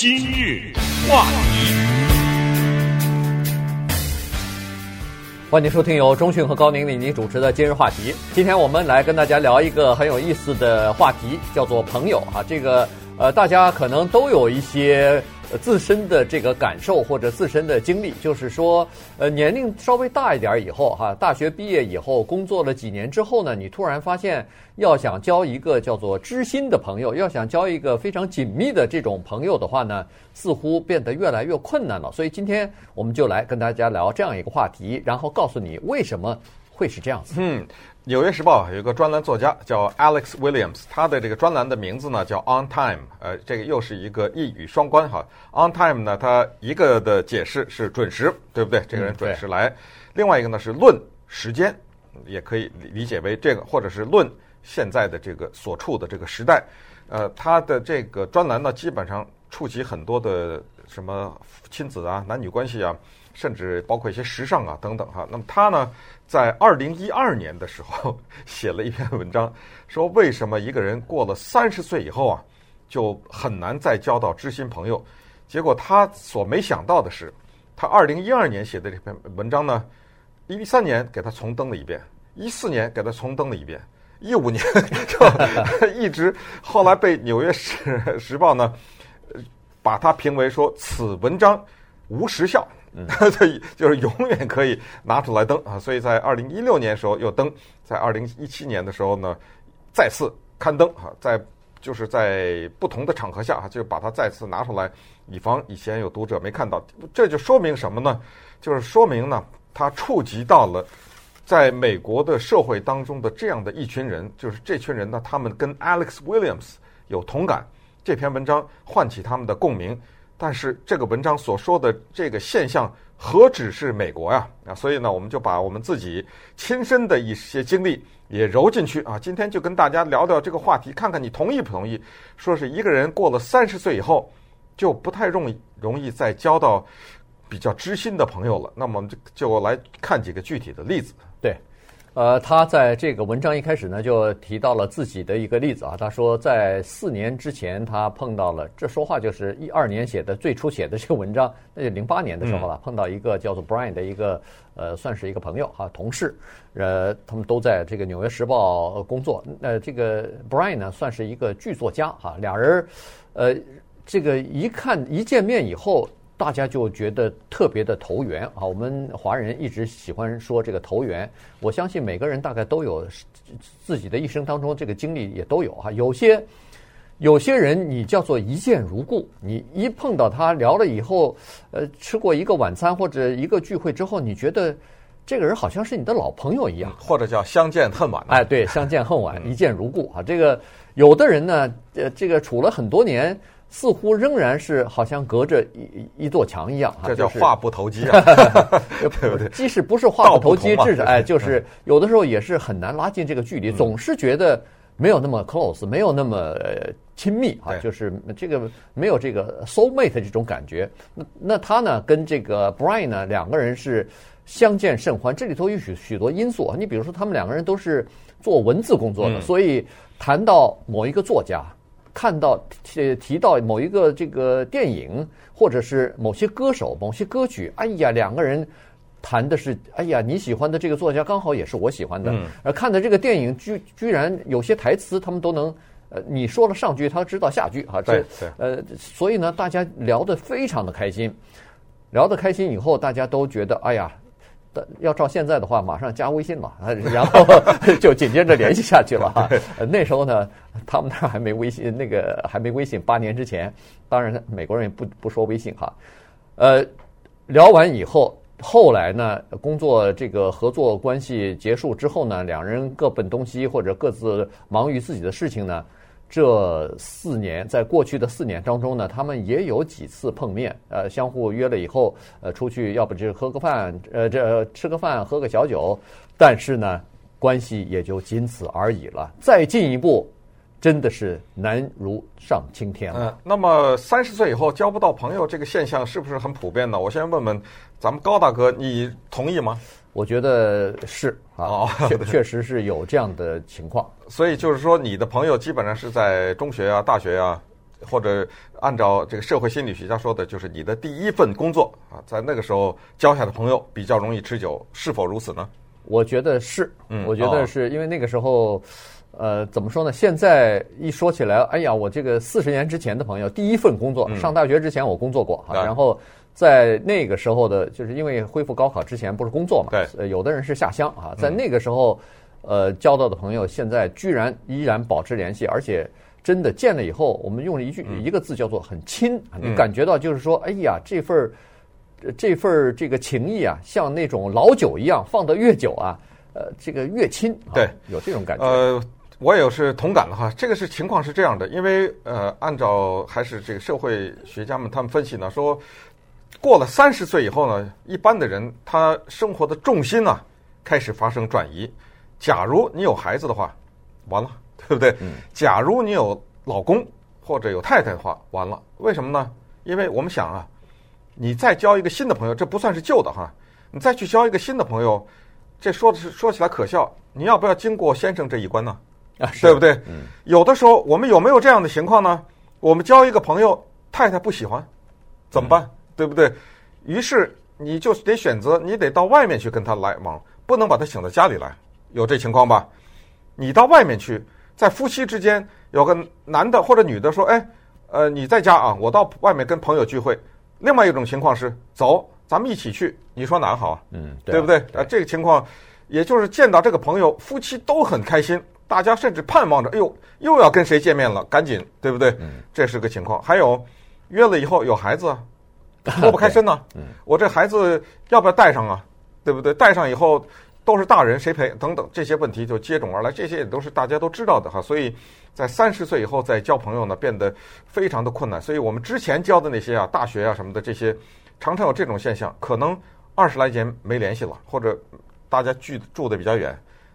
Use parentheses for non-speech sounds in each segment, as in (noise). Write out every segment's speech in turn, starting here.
今日话题，欢迎收听由中讯和高宁为您主持的今日话题。今天我们来跟大家聊一个很有意思的话题，叫做朋友啊。这个呃，大家可能都有一些。自身的这个感受或者自身的经历，就是说，呃，年龄稍微大一点以后，哈，大学毕业以后，工作了几年之后呢，你突然发现，要想交一个叫做知心的朋友，要想交一个非常紧密的这种朋友的话呢，似乎变得越来越困难了。所以今天我们就来跟大家聊这样一个话题，然后告诉你为什么会是这样子。嗯。《纽约时报》有一个专栏作家叫 Alex Williams，他的这个专栏的名字呢叫 On Time，呃，这个又是一个一语双关哈。On Time 呢，它一个的解释是准时，对不对？这个人准时来。嗯、另外一个呢是论时间，也可以理解为这个，或者是论现在的这个所处的这个时代。呃，他的这个专栏呢，基本上触及很多的什么亲子啊、男女关系啊。甚至包括一些时尚啊等等哈，那么他呢，在二零一二年的时候 (laughs) 写了一篇文章，说为什么一个人过了三十岁以后啊，就很难再交到知心朋友。结果他所没想到的是，他二零一二年写的这篇文章呢，一三年给他重登了一遍，一四年给他重登了一遍，一五年 (laughs) 就 (laughs) 一直后来被《纽约时时报》呢，把它评为说此文章无时效。嗯，(laughs) 他就是永远可以拿出来登啊，所以在二零一六年的时候又登，在二零一七年的时候呢，再次刊登啊，在就是在不同的场合下啊，就把它再次拿出来，以防以前有读者没看到。这就说明什么呢？就是说明呢，它触及到了在美国的社会当中的这样的一群人，就是这群人呢，他们跟 Alex Williams 有同感，这篇文章唤起他们的共鸣。但是这个文章所说的这个现象何止是美国呀？啊，所以呢，我们就把我们自己亲身的一些经历也揉进去啊。今天就跟大家聊聊这个话题，看看你同意不同意？说是一个人过了三十岁以后，就不太容易容易再交到比较知心的朋友了。那么我们就就来看几个具体的例子。对。呃，他在这个文章一开始呢，就提到了自己的一个例子啊。他说，在四年之前，他碰到了，这说话就是一二年写的，最初写的这个文章，那就零八年的时候了，碰到一个叫做 Brian 的一个呃，算是一个朋友哈，同事，呃，他们都在这个《纽约时报》工作。呃，这个 Brian 呢，算是一个剧作家哈，俩人，呃，这个一看一见面以后。大家就觉得特别的投缘啊！我们华人一直喜欢说这个投缘，我相信每个人大概都有自己的一生当中这个经历也都有哈。有些有些人你叫做一见如故，你一碰到他聊了以后，呃，吃过一个晚餐或者一个聚会之后，你觉得这个人好像是你的老朋友一样，或者叫相见恨晚。哎，对，相见恨晚，一见如故啊！这个有的人呢，呃，这个处了很多年。似乎仍然是好像隔着一一座墙一样，这叫话不投机啊，(laughs) 对不对？即使不是话不投机，至少哎，就是有的时候也是很难拉近这个距离，总是觉得没有那么 close，没有那么亲密啊，就是这个没有这个 soul mate 这种感觉。那那他呢，跟这个 Brian 呢，两个人是相见甚欢。这里头有许许多因素啊，你比如说他们两个人都是做文字工作的，所以谈到某一个作家。看到提提到某一个这个电影，或者是某些歌手、某些歌曲，哎呀，两个人谈的是，哎呀，你喜欢的这个作家刚好也是我喜欢的，而看的这个电影居居然有些台词他们都能，呃，你说了上句，他知道下句啊，这呃，所以呢，大家聊得非常的开心，聊得开心以后，大家都觉得，哎呀。要照现在的话，马上加微信嘛，(laughs) 然后就紧接着联系下去了哈。(laughs) 那时候呢，他们那儿还没微信，那个还没微信。八年之前，当然美国人也不不说微信哈。呃，聊完以后，后来呢，工作这个合作关系结束之后呢，两人各奔东西，或者各自忙于自己的事情呢。这四年，在过去的四年当中呢，他们也有几次碰面，呃，相互约了以后，呃，出去，要不就是喝个饭，呃，这吃个饭，喝个小酒，但是呢，关系也就仅此而已了。再进一步，真的是难如上青天了。嗯，那么三十岁以后交不到朋友，这个现象是不是很普遍呢？我先问问咱们高大哥，你同意吗？我觉得是啊，确确实是有这样的情况。所以就是说，你的朋友基本上是在中学啊、大学啊或者按照这个社会心理学家说的，就是你的第一份工作啊，在那个时候交下的朋友比较容易持久，是否如此呢？我觉得是，嗯，我觉得是因为那个时候，呃，怎么说呢？现在一说起来，哎呀，我这个四十年之前的朋友，第一份工作，上大学之前我工作过哈，然后在那个时候的，就是因为恢复高考之前不是工作嘛，对，有的人是下乡啊，在那个时候，呃，交到的朋友，现在居然依然保持联系，而且真的见了以后，我们用了一句一个字叫做很亲，你感觉到就是说，哎呀，这份儿。这份儿这个情谊啊，像那种老酒一样，放得越久啊，呃，这个越亲。对，有这种感觉。呃，我也是同感的哈。这个是情况是这样的，因为呃，按照还是这个社会学家们他们分析呢，说过了三十岁以后呢，一般的人他生活的重心呢开始发生转移。假如你有孩子的话，完了，对不对？嗯。假如你有老公或者有太太的话，完了。为什么呢？因为我们想啊。你再交一个新的朋友，这不算是旧的哈。你再去交一个新的朋友，这说的是说起来可笑。你要不要经过先生这一关呢？啊，对不对？嗯。有的时候我们有没有这样的情况呢？我们交一个朋友，太太不喜欢，怎么办？嗯、对不对？于是你就得选择，你得到外面去跟他来往，不能把他请到家里来。有这情况吧？你到外面去，在夫妻之间有个男的或者女的说：“哎，呃，你在家啊，我到外面跟朋友聚会。”另外一种情况是，走，咱们一起去。你说哪好啊？嗯，对，对不对？啊，这个情况，也就是见到这个朋友，夫妻都很开心，大家甚至盼望着，哎呦，又要跟谁见面了，赶紧，对不对？嗯，这是个情况。还有，约了以后有孩子，(laughs) 脱不开身呢。嗯，我这孩子要不要带上啊？对不对？带上以后都是大人，谁陪？等等，这些问题就接踵而来。这些也都是大家都知道的哈，所以。在三十岁以后再交朋友呢，变得非常的困难。所以我们之前交的那些啊，大学啊什么的这些，常常有这种现象，可能二十来年没联系了，或者大家聚住的比较远，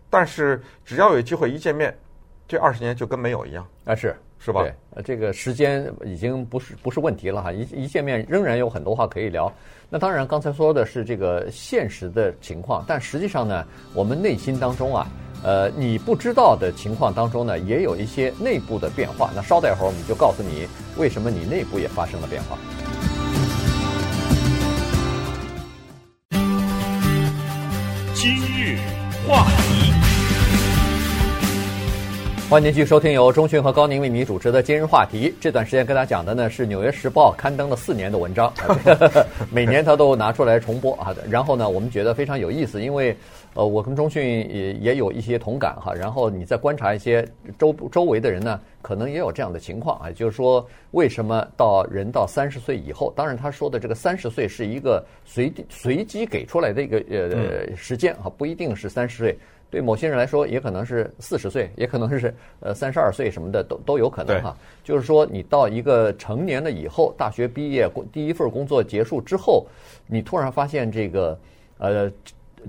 但是只要有机会一见面，这二十年就跟没有一样。啊，是是吧？这个时间已经不是不是问题了哈，一一见面仍然有很多话可以聊。那当然，刚才说的是这个现实的情况，但实际上呢，我们内心当中啊。呃，你不知道的情况当中呢，也有一些内部的变化。那稍待会儿，我们就告诉你为什么你内部也发生了变化。欢迎您继续收听由钟迅和高宁为你主持的《今日话题》。这段时间跟大家讲的呢是《纽约时报》刊登了四年的文章，(laughs) 每年他都拿出来重播啊。然后呢，我们觉得非常有意思，因为。呃，我跟钟迅也也有一些同感哈。然后你再观察一些周周围的人呢，可能也有这样的情况啊。就是说，为什么到人到三十岁以后，当然他说的这个三十岁是一个随随机给出来的一个呃时间啊，不一定是三十岁。对某些人来说，也可能是四十岁，也可能是呃三十二岁什么的，都都有可能哈。就是说，你到一个成年了以后，大学毕业第一份工作结束之后，你突然发现这个呃。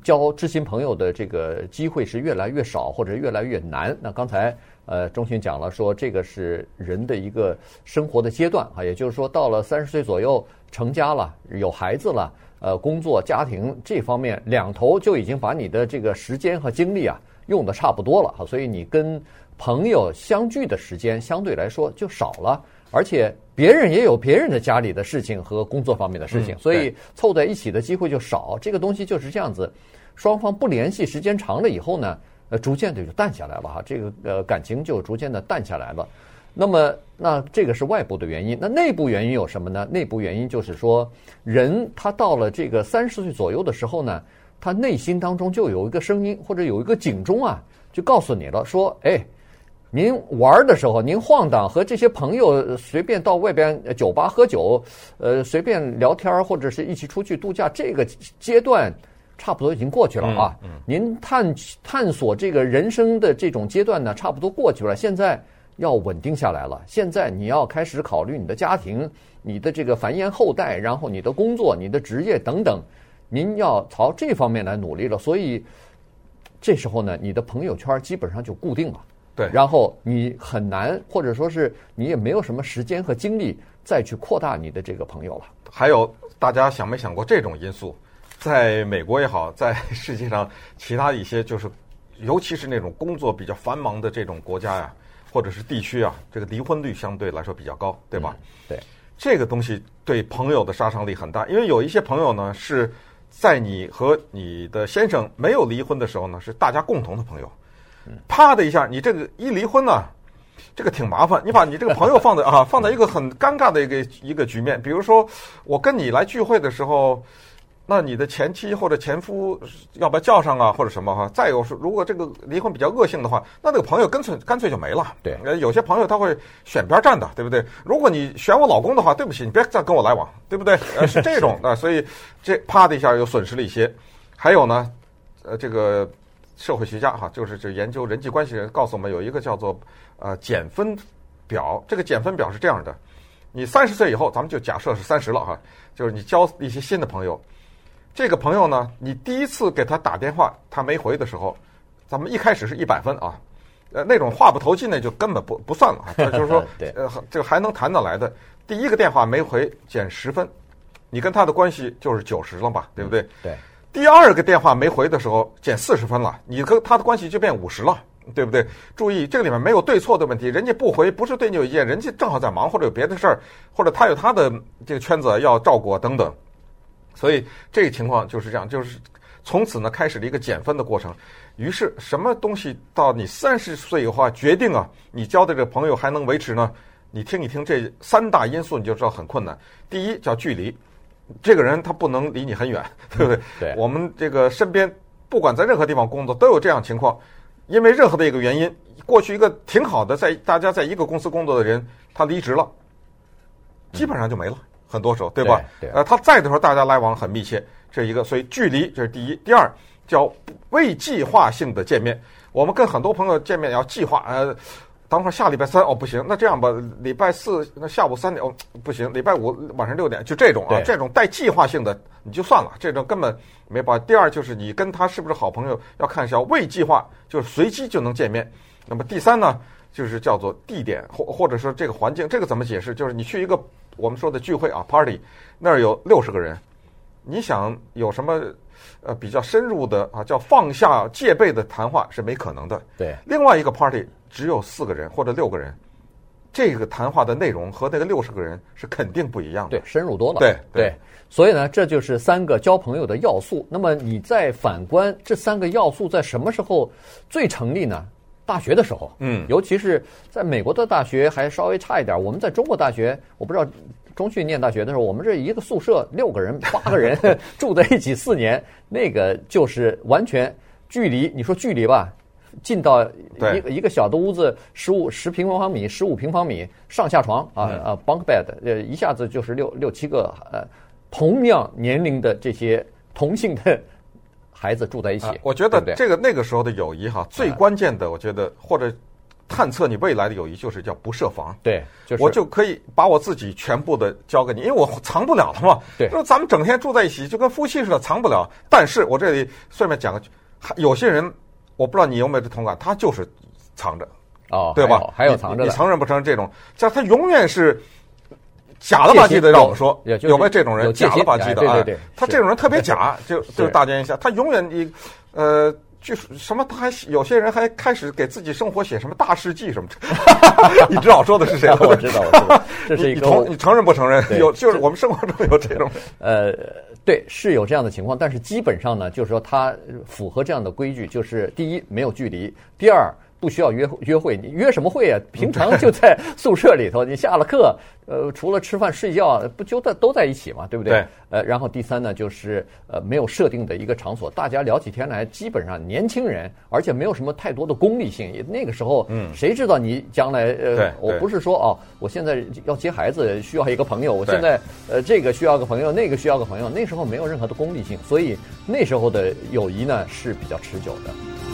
交知心朋友的这个机会是越来越少，或者越来越难。那刚才呃，钟迅讲了说，这个是人的一个生活的阶段啊，也就是说，到了三十岁左右，成家了，有孩子了，呃，工作家庭这方面两头就已经把你的这个时间和精力啊用的差不多了哈，所以你跟朋友相聚的时间相对来说就少了。而且别人也有别人的家里的事情和工作方面的事情，嗯、所以凑在一起的机会就少。这个东西就是这样子，双方不联系时间长了以后呢，呃，逐渐的就淡下来了哈。这个呃感情就逐渐的淡下来了。那么，那这个是外部的原因。那内部原因有什么呢？内部原因就是说，人他到了这个三十岁左右的时候呢，他内心当中就有一个声音或者有一个警钟啊，就告诉你了，说，哎。您玩的时候，您晃荡和这些朋友随便到外边酒吧喝酒，呃，随便聊天或者是一起出去度假，这个阶段差不多已经过去了啊。您探探索这个人生的这种阶段呢，差不多过去了。现在要稳定下来了。现在你要开始考虑你的家庭、你的这个繁衍后代，然后你的工作、你的职业等等，您要朝这方面来努力了。所以这时候呢，你的朋友圈基本上就固定了。对，然后你很难，或者说是你也没有什么时间和精力再去扩大你的这个朋友了。还有，大家想没想过这种因素？在美国也好，在世界上其他一些，就是尤其是那种工作比较繁忙的这种国家呀，或者是地区啊，这个离婚率相对来说比较高，对吧？嗯、对，这个东西对朋友的杀伤力很大，因为有一些朋友呢是在你和你的先生没有离婚的时候呢，是大家共同的朋友。啪的一下，你这个一离婚呢，这个挺麻烦。你把你这个朋友放在 (laughs) 啊，放在一个很尴尬的一个一个局面。比如说，我跟你来聚会的时候。那你的前妻或者前夫要不要叫上啊，或者什么哈？再有是，如果这个离婚比较恶性的话，那这个朋友干脆干脆就没了。对，有些朋友他会选边站的，对不对？如果你选我老公的话，对不起，你别再跟我来往，对不对？呃，是这种 (laughs) 啊，所以这啪的一下又损失了一些。还有呢，呃，这个社会学家哈，就是这研究人际关系的人告诉我们，有一个叫做呃减分表。这个减分表是这样的：你三十岁以后，咱们就假设是三十了哈，就是你交一些新的朋友。这个朋友呢，你第一次给他打电话，他没回的时候，咱们一开始是一百分啊，呃，那种话不投机那就根本不不算了啊。(laughs) 就是说，呃，这个还能谈得来的，第一个电话没回减十分，你跟他的关系就是九十了吧，对不对？对。第二个电话没回的时候减四十分了，你跟他的关系就变五十了，对不对？注意，这个里面没有对错的问题，人家不回不是对你有意见，人家正好在忙或者有别的事儿，或者他有他的这个圈子要照顾等等。所以这个情况就是这样，就是从此呢开始了一个减分的过程。于是什么东西到你三十岁以后啊，决定啊，你交的这个朋友还能维持呢？你听一听这三大因素，你就知道很困难。第一叫距离，这个人他不能离你很远，(laughs) 对不对？对。我们这个身边不管在任何地方工作都有这样情况，因为任何的一个原因，过去一个挺好的在大家在一个公司工作的人，他离职了，基本上就没了。很多时候，对吧？对。呃，他在的时候，大家来往很密切，这一个，所以距离这是第一。第二，叫未计划性的见面。我们跟很多朋友见面要计划，呃，等会儿下礼拜三哦不行，那这样吧，礼拜四那下午三点哦不行，礼拜五晚上六点，就这种啊，这种带计划性的你就算了，这种根本没办法。第二就是你跟他是不是好朋友，要看一下未计划，就是随机就能见面。那么第三呢，就是叫做地点或或者说这个环境，这个怎么解释？就是你去一个。我们说的聚会啊，party，那儿有六十个人，你想有什么呃比较深入的啊，叫放下戒备的谈话是没可能的。对，另外一个 party 只有四个人或者六个人，这个谈话的内容和那个六十个人是肯定不一样的。对，深入多了。对对，对，所以呢，这就是三个交朋友的要素。那么你再反观这三个要素在什么时候最成立呢？大学的时候，嗯，尤其是在美国的大学还稍微差一点。我们在中国大学，我不知道中迅念大学的时候，我们这一个宿舍六个人、八个人 (laughs) 住在一起四年，那个就是完全距离。你说距离吧，近到一个一个小的屋子，十五十平方米、十五平方米，上下床啊啊，bunk bed，呃，一下子就是六六七个呃同样年龄的这些同性的。孩子住在一起，我觉得这个那个时候的友谊哈，最关键的，我觉得或者探测你未来的友谊，就是叫不设防。对，就是我就可以把我自己全部的交给你，因为我藏不了了嘛。对，说咱们整天住在一起，就跟夫妻似的，藏不了。但是我这里顺便讲个，有些人我不知道你有没有这同感，他就是藏着，哦，对吧？还有藏着，你承认不承认这种？这他永远是。假了吧唧的，让我说有没有这种人？假了吧唧的，对对对，他这种人特别假，(laughs) 就就大奸一下，他永远你呃，据什么他还有些人还开始给自己生活写什么大事记什么，(laughs) 你知道我说的是谁？(laughs) 我知道，我知道，这是一个你承认不承认？有就是我们生活中有这种呃，对，是有这样的情况，但是基本上呢，就是说他符合这样的规矩，就是第一没有距离，第二。不需要约约会，你约什么会啊？平常就在宿舍里头，(laughs) 你下了课，呃，除了吃饭睡觉，不就在都在一起嘛，对不对？对。呃，然后第三呢，就是呃，没有设定的一个场所，大家聊起天来，基本上年轻人，而且没有什么太多的功利性。那个时候，嗯，谁知道你将来呃，我不是说哦，我现在要接孩子需要一个朋友，我现在呃这个需要个朋友，那个需要个朋友，那时候没有任何的功利性，所以那时候的友谊呢是比较持久的。